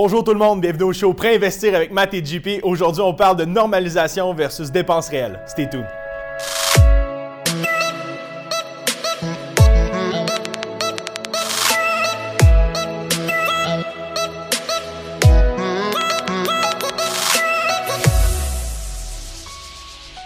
Bonjour tout le monde, bienvenue au show Pré-investir avec Matt et JP. Aujourd'hui, on parle de normalisation versus dépenses réelles. Stay tuned.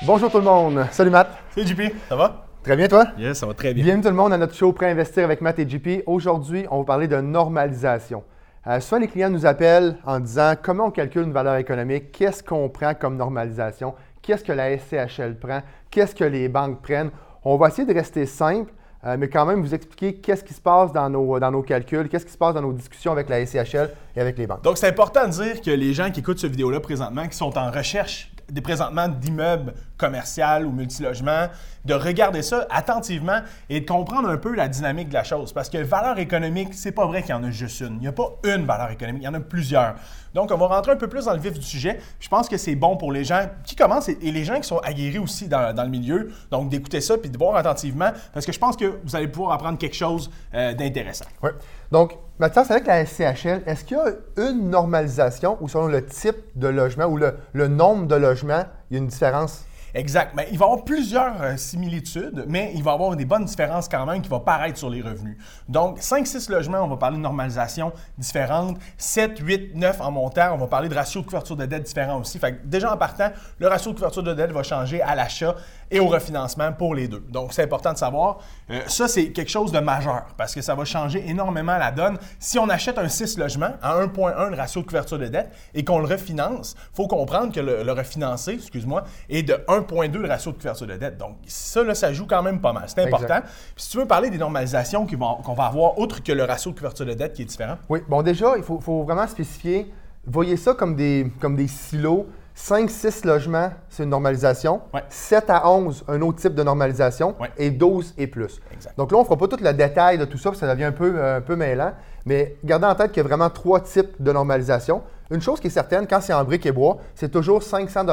Bonjour tout le monde. Salut Matt. Salut JP, ça va? Très bien toi? Yes, ça va très bien. Bienvenue tout le monde à notre show Pré-investir avec Matt et JP. Aujourd'hui, on va parler de normalisation. Euh, souvent, les clients nous appellent en disant comment on calcule une valeur économique, qu'est-ce qu'on prend comme normalisation, qu'est-ce que la SCHL prend, qu'est-ce que les banques prennent? On va essayer de rester simple, euh, mais quand même vous expliquer qu'est-ce qui se passe dans nos, dans nos calculs, qu'est-ce qui se passe dans nos discussions avec la SCHL et avec les banques. Donc, c'est important de dire que les gens qui écoutent cette vidéo-là présentement, qui sont en recherche des présentement d'immeubles commerciaux ou multilogements, de regarder ça attentivement et de comprendre un peu la dynamique de la chose. Parce que valeur économique, c'est pas vrai qu'il y en a juste une. Il n'y a pas une valeur économique, il y en a plusieurs. Donc, on va rentrer un peu plus dans le vif du sujet. Je pense que c'est bon pour les gens qui commencent et les gens qui sont aguerris aussi dans, dans le milieu. Donc, d'écouter ça puis de voir attentivement parce que je pense que vous allez pouvoir apprendre quelque chose euh, d'intéressant. Oui. Donc, Mathias, avec la SCHL, est-ce qu'il y a une normalisation ou selon le type de logement ou le, le nombre de logements, il y a une différence? Exact. Mais il va y avoir plusieurs euh, similitudes, mais il va y avoir des bonnes différences quand même qui vont paraître sur les revenus. Donc, 5-6 logements, on va parler de normalisation différente. 7, 8, 9 en montant, on va parler de ratio de couverture de dette différent aussi. Fait que déjà en partant, le ratio de couverture de dette va changer à l'achat et au refinancement pour les deux. Donc, c'est important de savoir. Euh, ça, c'est quelque chose de majeur parce que ça va changer énormément la donne. Si on achète un 6 logements à 1,1 le ratio de couverture de dette et qu'on le refinance, il faut comprendre que le, le refinancé, excuse-moi, est de 1,2 le ratio de couverture de dette. Donc, ça, là, ça joue quand même pas mal. C'est important. Puis, si tu veux parler des normalisations qu'on va avoir, autre que le ratio de couverture de dette qui est différent. Oui, bon, déjà, il faut, faut vraiment spécifier. Voyez ça comme des, comme des silos. 5-6 logements, c'est une normalisation. Ouais. 7 à 11, un autre type de normalisation. Ouais. Et 12 et plus. Exact. Donc là, on ne fera pas tout le détail de tout ça, parce que ça devient un peu, euh, un peu mêlant. Mais gardez en tête qu'il y a vraiment trois types de normalisation. Une chose qui est certaine, quand c'est en briques et bois, c'est toujours 500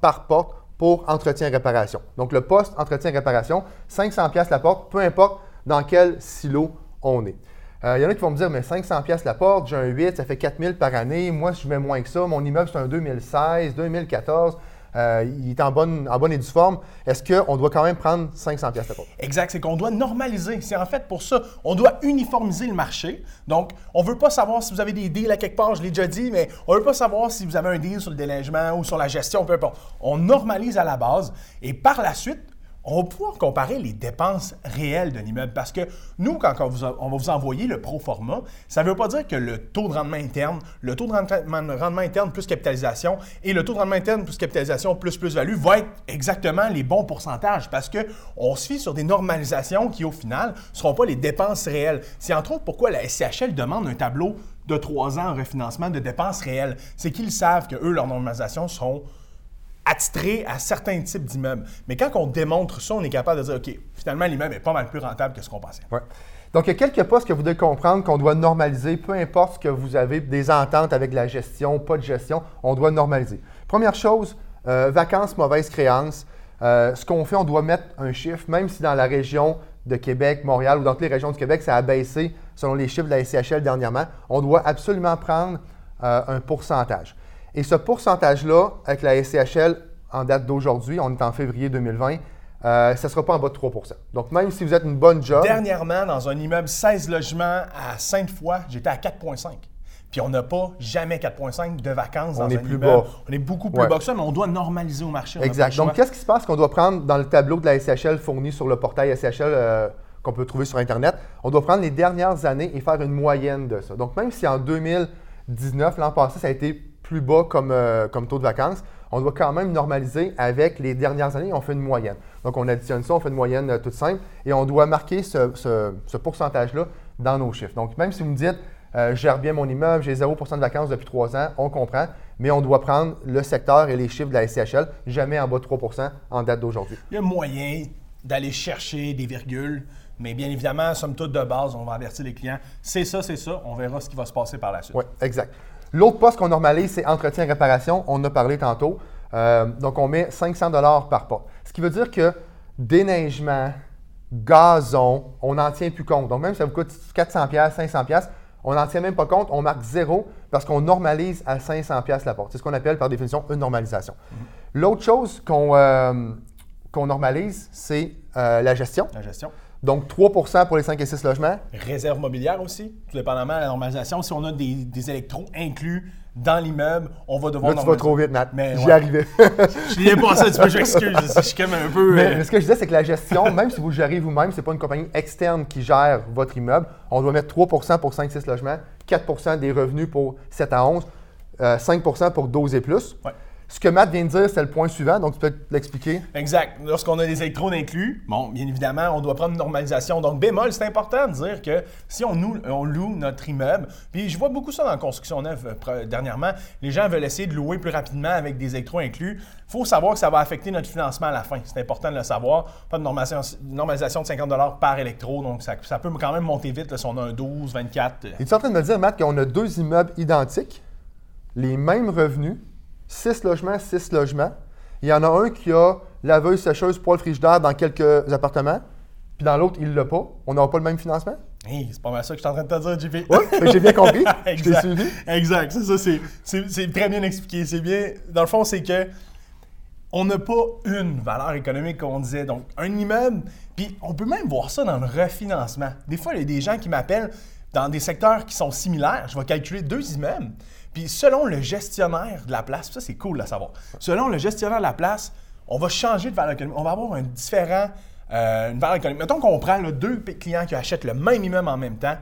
par porte pour entretien et réparation. Donc le poste entretien et réparation, 500 pièces la porte, peu importe dans quel silo on est. Euh, Il y en a qui vont me dire, mais 500 pièces la porte, j'ai un 8, ça fait 4000 par année. Moi, je mets moins que ça, mon immeuble, c'est un 2016, 2014. Euh, il est en bonne, et due forme. Est-ce qu'on doit quand même prendre 500 pièces? Exact, c'est qu'on doit normaliser. C'est en fait pour ça, on doit uniformiser le marché. Donc, on ne veut pas savoir si vous avez des deals à quelque part, je l'ai déjà dit, mais on ne veut pas savoir si vous avez un deal sur le déneigement ou sur la gestion, peu importe. On normalise à la base et par la suite, on va pouvoir comparer les dépenses réelles d'un immeuble parce que nous, quand on, va vous envoyer le pro forma, ça ne veut pas dire que le taux de rendement interne, le taux de rendement, rendement interne plus capitalisation et le taux de rendement interne plus capitalisation plus plus-value va être exactement les bons pourcentages parce qu'on se fie sur des normalisations qui, au final, ne seront pas les dépenses réelles. C'est entre autres pourquoi la SCHL demande un tableau de trois ans en refinancement de dépenses réelles. C'est qu'ils savent que eux, leurs normalisations seront attitré à certains types d'immeubles. Mais quand on démontre ça, on est capable de dire, OK, finalement, l'immeuble est pas mal plus rentable que ce qu'on pensait. Ouais. Donc, il y a quelques postes que vous devez comprendre qu'on doit normaliser, peu importe ce que vous avez, des ententes avec la gestion, pas de gestion, on doit normaliser. Première chose, euh, vacances, mauvaise créance. Euh, ce qu'on fait, on doit mettre un chiffre, même si dans la région de Québec, Montréal ou dans toutes les régions du Québec, ça a baissé selon les chiffres de la SCHL dernièrement, on doit absolument prendre euh, un pourcentage. Et ce pourcentage-là, avec la SCHL, en date d'aujourd'hui, on est en février 2020, euh, ça ne sera pas en bas de 3% Donc, même si vous êtes une bonne job, Dernièrement, dans un immeuble 16 logements à Sainte-Foy, j'étais à 4,5. Puis on n'a pas jamais 4,5 de vacances On dans est un plus immeuble. bas. On est beaucoup plus Ouais. bas que ça, mais on doit normaliser au marché. Exact. Donc, qu'est-ce qui se passe qu'on doit prendre dans le tableau de la SCHL fourni sur le portail SCHL euh, qu'on peut trouver sur Internet? On doit prendre les dernières années et faire une moyenne de ça. Donc, même si en 2019, l'an passé, ça a été plus bas comme, euh, comme taux de vacances, on doit quand même normaliser avec les dernières années, on fait une moyenne. Donc, on additionne ça, on fait une moyenne euh, toute simple et on doit marquer ce, ce- ce pourcentage-là dans nos chiffres. Donc, même si vous me dites, euh, je gère bien mon immeuble, j'ai 0% de vacances depuis trois ans, on comprend, mais on doit prendre le secteur et les chiffres de la SCHL, jamais en bas de 3 en date d'aujourd'hui. Il y a moyen d'aller chercher des virgules, mais bien évidemment, somme toute de base, on va avertir les clients. C'est ça, c'est ça. On verra ce qui va se passer par la suite. Oui, exact. L'autre poste qu'on normalise, c'est entretien et réparation. On en a parlé tantôt. Euh, donc, on met 500 par porte. Ce qui veut dire que déneigement, gazon, on n'en tient plus compte. Donc, même si ça vous coûte 400 500 On n'en tient même pas compte, on marque zéro parce qu'on normalise à 500 pièces la porte. C'est ce qu'on appelle par définition une normalisation. L'autre chose qu'on euh, normalise, c'est euh, la gestion. La gestion. Donc 3% pour les 5 et 6 logements. Réserve mobilière aussi, tout dépendamment de la normalisation. Si on a des, des électros inclus dans l'immeuble, on va devoir Là, tu vas trop vite, Nat. Mais J'y ouais. arrivais. Je n'y ai pas ça, tu peux, je m'excuse. Je suis comme un peu. Mais, euh, mais ce que je disais, c'est que la gestion, même si vous gérez vous-même, c'est pas une compagnie externe qui gère votre immeuble. On doit mettre 3% pour 5-6 logements, 4% des revenus pour 7 à 11, euh, 5% pour 12 et plus. Ouais. Ce que Matt vient de dire, c'est le point suivant, donc tu peux l'expliquer. Exact. Lorsqu'on a des électrodes inclus, bon, bien évidemment, on doit prendre une normalisation. Donc, bémol, c'est important de dire que si on, nous- on loue notre immeuble, puis je vois beaucoup ça dans la construction neuve euh, dernièrement, les gens veulent essayer de louer plus rapidement avec des électros inclus. Il faut savoir que ça va affecter notre financement à la fin. C'est important de le savoir. Pas de normalisation, normalisation de 50 par électro, donc ça, ça peut quand même monter vite là, si on a un 12, 24. euh, Es-tu en train de me dire, Matt, qu'on a deux immeubles identiques, les mêmes revenus, 6 logements, 6 logements. Il y en a un qui a laveuse, sécheuse, poêle, frigidaire dans quelques appartements, puis dans l'autre, il l'a pas. On n'aura pas le même financement? Hey, c'est pas mal ça que je suis en train de te dire, JP. Oui, j'ai bien compris. Je t'ai exact. suivi. Exact, c'est ça, c'est- très bien expliqué. C'est bien. Dans le fond, c'est que on n'a pas une valeur économique comme on disait. Donc, un immeuble, puis on peut même voir ça dans le refinancement. Des fois, il y a des gens qui m'appellent dans des secteurs qui sont similaires. Je vais calculer deux immeubles, puis selon le gestionnaire de la place, ça c'est cool à savoir. Selon le gestionnaire de la place, on va changer de valeur économique. On va avoir un différent, euh, une valeur économique. Mettons qu'on prend deux clients qui achètent le même immeuble en même temps,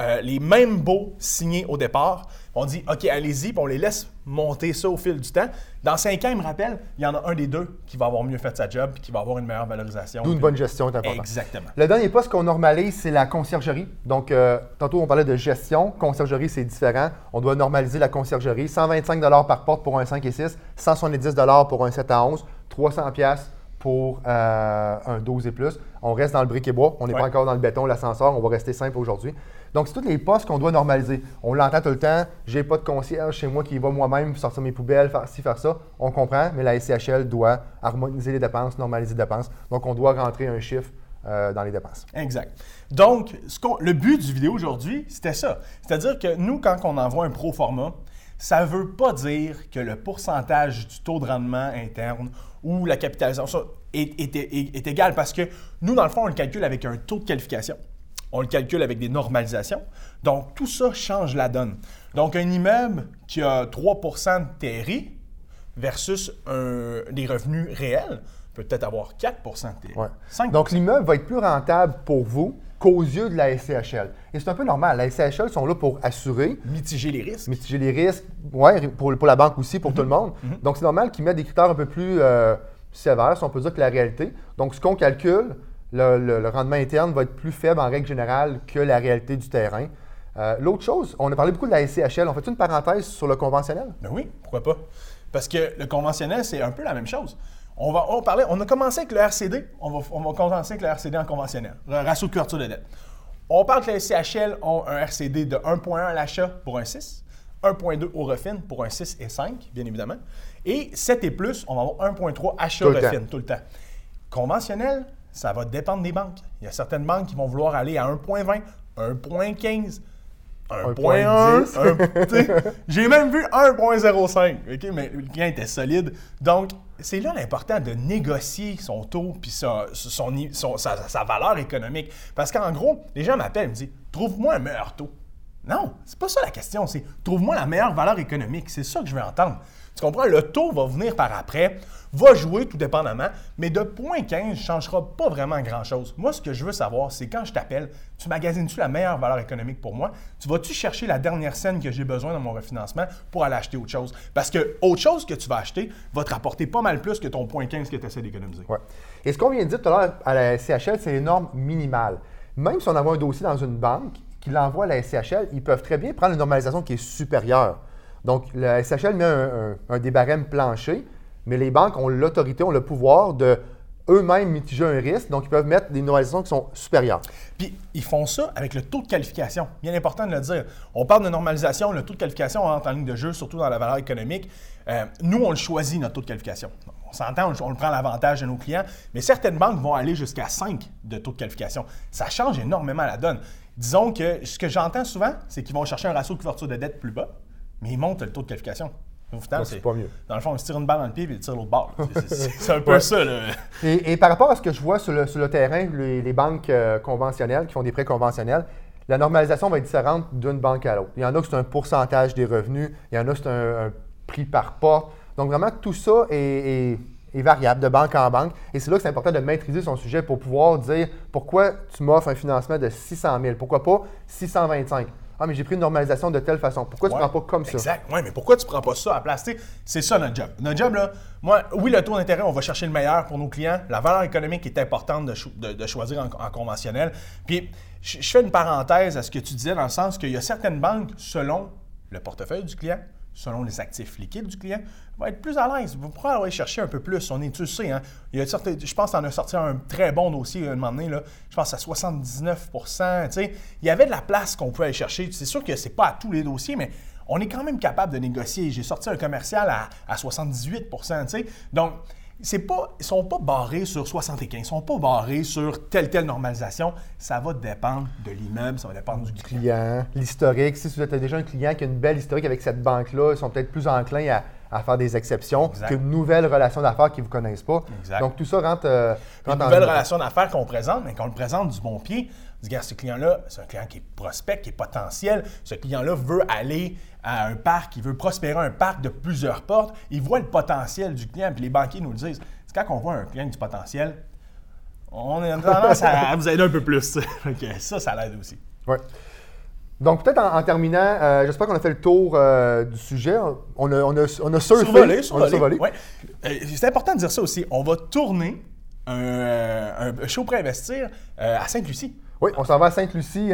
euh, les mêmes baux signés au départ. On dit, OK, allez-y, puis on les laisse monter ça au fil du temps. Dans cinq ans, il me rappelle, il y en a un des deux qui va avoir mieux fait sa job, puis qui va avoir une meilleure valorisation. D'où une bonne gestion est importante. Exactement. Le dernier poste qu'on normalise, c'est la conciergerie. Donc, euh, tantôt, on parlait de gestion. Conciergerie, c'est différent. On doit normaliser la conciergerie. 125 par porte pour un 5 et 6, 170 pour un 7 à 11, 300 pour euh, un 12 et plus. On reste dans le brick et bois. On n'est Ouais. pas encore dans le béton, l'ascenseur. On va rester simple aujourd'hui. Donc, c'est tous les postes qu'on doit normaliser. On l'entend tout le temps. J'ai pas de concierge chez moi qui va moi-même sortir mes poubelles, faire ci, faire ça. On comprend, mais la SCHL doit harmoniser les dépenses, normaliser les dépenses. Donc, on doit rentrer un chiffre euh, dans les dépenses. Exact. Donc, ce le but du vidéo aujourd'hui, c'était ça. C'est-à-dire que nous, quand on envoie un pro format, ça ne veut pas dire que le pourcentage du taux de rendement interne ou la capitalisation est, est- est- est égal parce que nous, dans le fond, on le calcule avec un taux de qualification. On le calcule avec des normalisations. Donc, tout ça change la donne. Donc, un immeuble qui a 3% de TRI versus un- des revenus réels peut peut-être avoir 4% de TRI. Ouais. 5 Donc, l'immeuble va être plus rentable pour vous qu'aux yeux de la SCHL. Et c'est un peu normal. La SCHL sont là pour assurer, mitiger les risques. mitiger les risques, ouais, pour, pour la banque aussi, pour tout le monde. Donc, c'est normal qu'ils mettent des critères un peu plus euh, sévères, si on peut dire, que la réalité. Donc, ce qu'on calcule, le, le- le rendement interne va être plus faible en règle générale que la réalité du terrain. Euh, L'autre chose, on a parlé beaucoup de la SCHL. On fait une parenthèse sur le conventionnel? Ben oui, pourquoi pas? Parce que le conventionnel, c'est un peu la même chose. On, va, on, parlait, on a commencé avec le RCD, on va, on va commencer avec le RCD en conventionnel, le ratio de couverture de dette. On parle que les CHL ont un RCD de 1,1 à l'achat pour un 6, 1,2 au refin pour un 6 et 5, bien évidemment, et 7 et plus, on va avoir 1,3 achat Tout le refin temps. tout le temps. Conventionnel, ça va dépendre des banques. Il y a certaines banques qui vont vouloir aller à 1,20, 1,15, 1.1. 1.10. un- tu sais, J'ai même vu 1.05, ok, mais le client était solide. Donc, c'est là l'important de négocier son taux puis sa, son, son- sa, sa valeur économique. Parce qu'en gros, les gens m'appellent, me disent Trouve-moi un meilleur taux. Non, c'est pas ça la question. C'est trouve-moi la meilleure valeur économique. C'est ça que je veux entendre. Tu comprends? Le taux va venir par après, va jouer tout dépendamment, mais de 0.15 ne changera pas vraiment grand-chose. Moi, ce que je veux savoir, c'est quand je t'appelle, tu magasines-tu la meilleure valeur économique pour moi? Tu vas-tu chercher la dernière scène que j'ai besoin dans mon refinancement pour aller acheter autre chose? Parce que autre chose que tu vas acheter va te rapporter pas mal plus que ton 0.15 que tu essaies d'économiser. Ouais. Et ce qu'on vient de dire tout à l'heure à la SCHL, c'est les normes minimales. Même si on envoie un dossier dans une banque qui l'envoie à la SCHL, ils peuvent très bien prendre une normalisation qui est supérieure. Donc, la SCHL met un, un, un mais les banques ont l'autorité, ont le pouvoir de eux-mêmes mitiger un risque, donc ils peuvent mettre des normalisations qui sont supérieures. Puis, ils font ça avec le taux de qualification. Bien important de le dire. On parle de normalisation, le taux de qualification rentre en ligne de jeu, surtout dans la valeur économique. Euh, nous, on le choisit, notre taux de qualification. On s'entend, on, on prend l'avantage de nos clients, mais certaines banques vont aller jusqu'à 5 de taux de qualification. Ça change énormément la donne. disons que ce que j'entends souvent, c'est qu'ils vont chercher un ratio de couverture de dette plus bas, mais ils montent le taux de qualification. C'est pas mieux. Dans le fond, ils se tirent une balle dans le pied et ils tirent l'autre bord. C'est- un peu ça. Là. Et, et par rapport à ce que je vois sur le, sur le terrain, les, les banques euh, conventionnelles qui font des prêts conventionnels, la normalisation va être différente d'une banque à l'autre. Il y en a que c'est un pourcentage des revenus, il y en a que c'est un, un prix par porte. Donc vraiment, tout ça est, est- est variable de banque en banque. Et c'est là que c'est important de maîtriser son sujet pour pouvoir dire pourquoi tu m'offres un financement de 600 000, pourquoi pas 625 Ah, mais j'ai pris une normalisation de telle façon. Pourquoi tu ne prends pas comme ça? Exact. Oui, mais pourquoi tu prends pas ça à place? C'est ça notre job. Notre job, là, moi, oui, le taux d'intérêt, on va chercher le meilleur pour nos clients. La valeur économique est importante de, cho- de- de choisir en, en conventionnel. Puis, je fais une parenthèse à ce que tu disais dans le sens qu'il y a certaines banques, selon le portefeuille du client, selon les actifs liquides du client, vont être plus à l'aise. Vous pourrez aller chercher un peu plus. On est, tu le sais, hein, il y a certains- je pense en as sorti un très bon dossier un moment donné, là, je pense à 79 tu sais. Il y avait de la place qu'on peut aller chercher. C'est sûr que c'est pas à tous les dossiers, mais on est quand même capable de négocier. J'ai sorti un commercial à, à 78 tu sais. Donc, pas, ils sont pas barrés sur 75, ils sont pas barrés sur telle telle normalisation. Ça va dépendre de l'immeuble, ça va dépendre du client. client, l'historique. Si vous êtes déjà un client qui a une belle historique avec cette banque-là, ils sont peut-être plus enclins à, à faire des exceptions qu'une nouvelle relation d'affaires qu'ils ne vous connaissent pas. Exact. Donc tout ça rentre, euh, Une rentre nouvelle relation d'affaires qu'on présente, mais qu'on le présente du bon pied. On dit, ce client-là, c'est un client qui est prospect, qui est potentiel. Ce client-là veut aller à un parc, il veut prospérer un parc de plusieurs portes. Il voit le potentiel du client, puis les banquiers nous le disent. C'est quand on voit un client du potentiel, on a tendance à vous aider un peu plus. Ça, ça l'aide aussi. Ouais. Donc peut-être en, en terminant, euh, j'espère qu'on a fait le tour euh, du sujet. On a, on a, on a surfé. Survolé, on a survolé. survolé. Ouais. Euh, c'est important de dire ça aussi. On va tourner un, un show préinvestir à Sainte-Lucie. Oui, on s'en va à Sainte-Lucie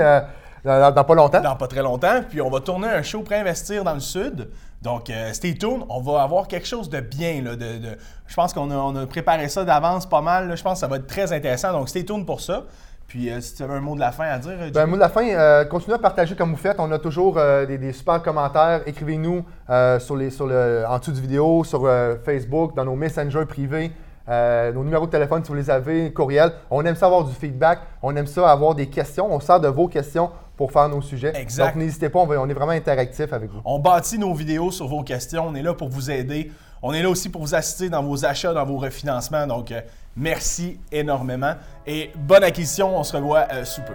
dans, dans pas longtemps. dans pas très longtemps. Puis on va tourner un show pré-investir dans le sud. Donc, stay tuned. On va avoir quelque chose de bien. Là, de, de- je pense qu'on a, on a préparé ça d'avance pas mal. là. Je pense que ça va être très intéressant. Donc, stay tuned pour ça. Puis, euh, si tu avais un mot de la fin à dire, Ben, Jimmy? mot de la fin, euh, continuez à partager comme vous faites. On a toujours euh, des, des super commentaires. Écrivez-nous euh, sur les, sur le, en dessous du vidéo, sur euh, Facebook, dans nos messengers privés, euh, nos numéros de téléphone si vous les avez, courriel. On aime ça avoir du feedback. On aime ça avoir des questions. On sert de vos questions pour faire nos sujets. Exact. Donc n'hésitez pas, on, va- on est vraiment interactif avec vous. On bâtit nos vidéos sur vos questions. On est là pour vous aider. On est là aussi pour vous assister dans vos achats, dans vos refinancements. Donc, euh, merci énormément. Et bonne acquisition. On se revoit euh, sous peu.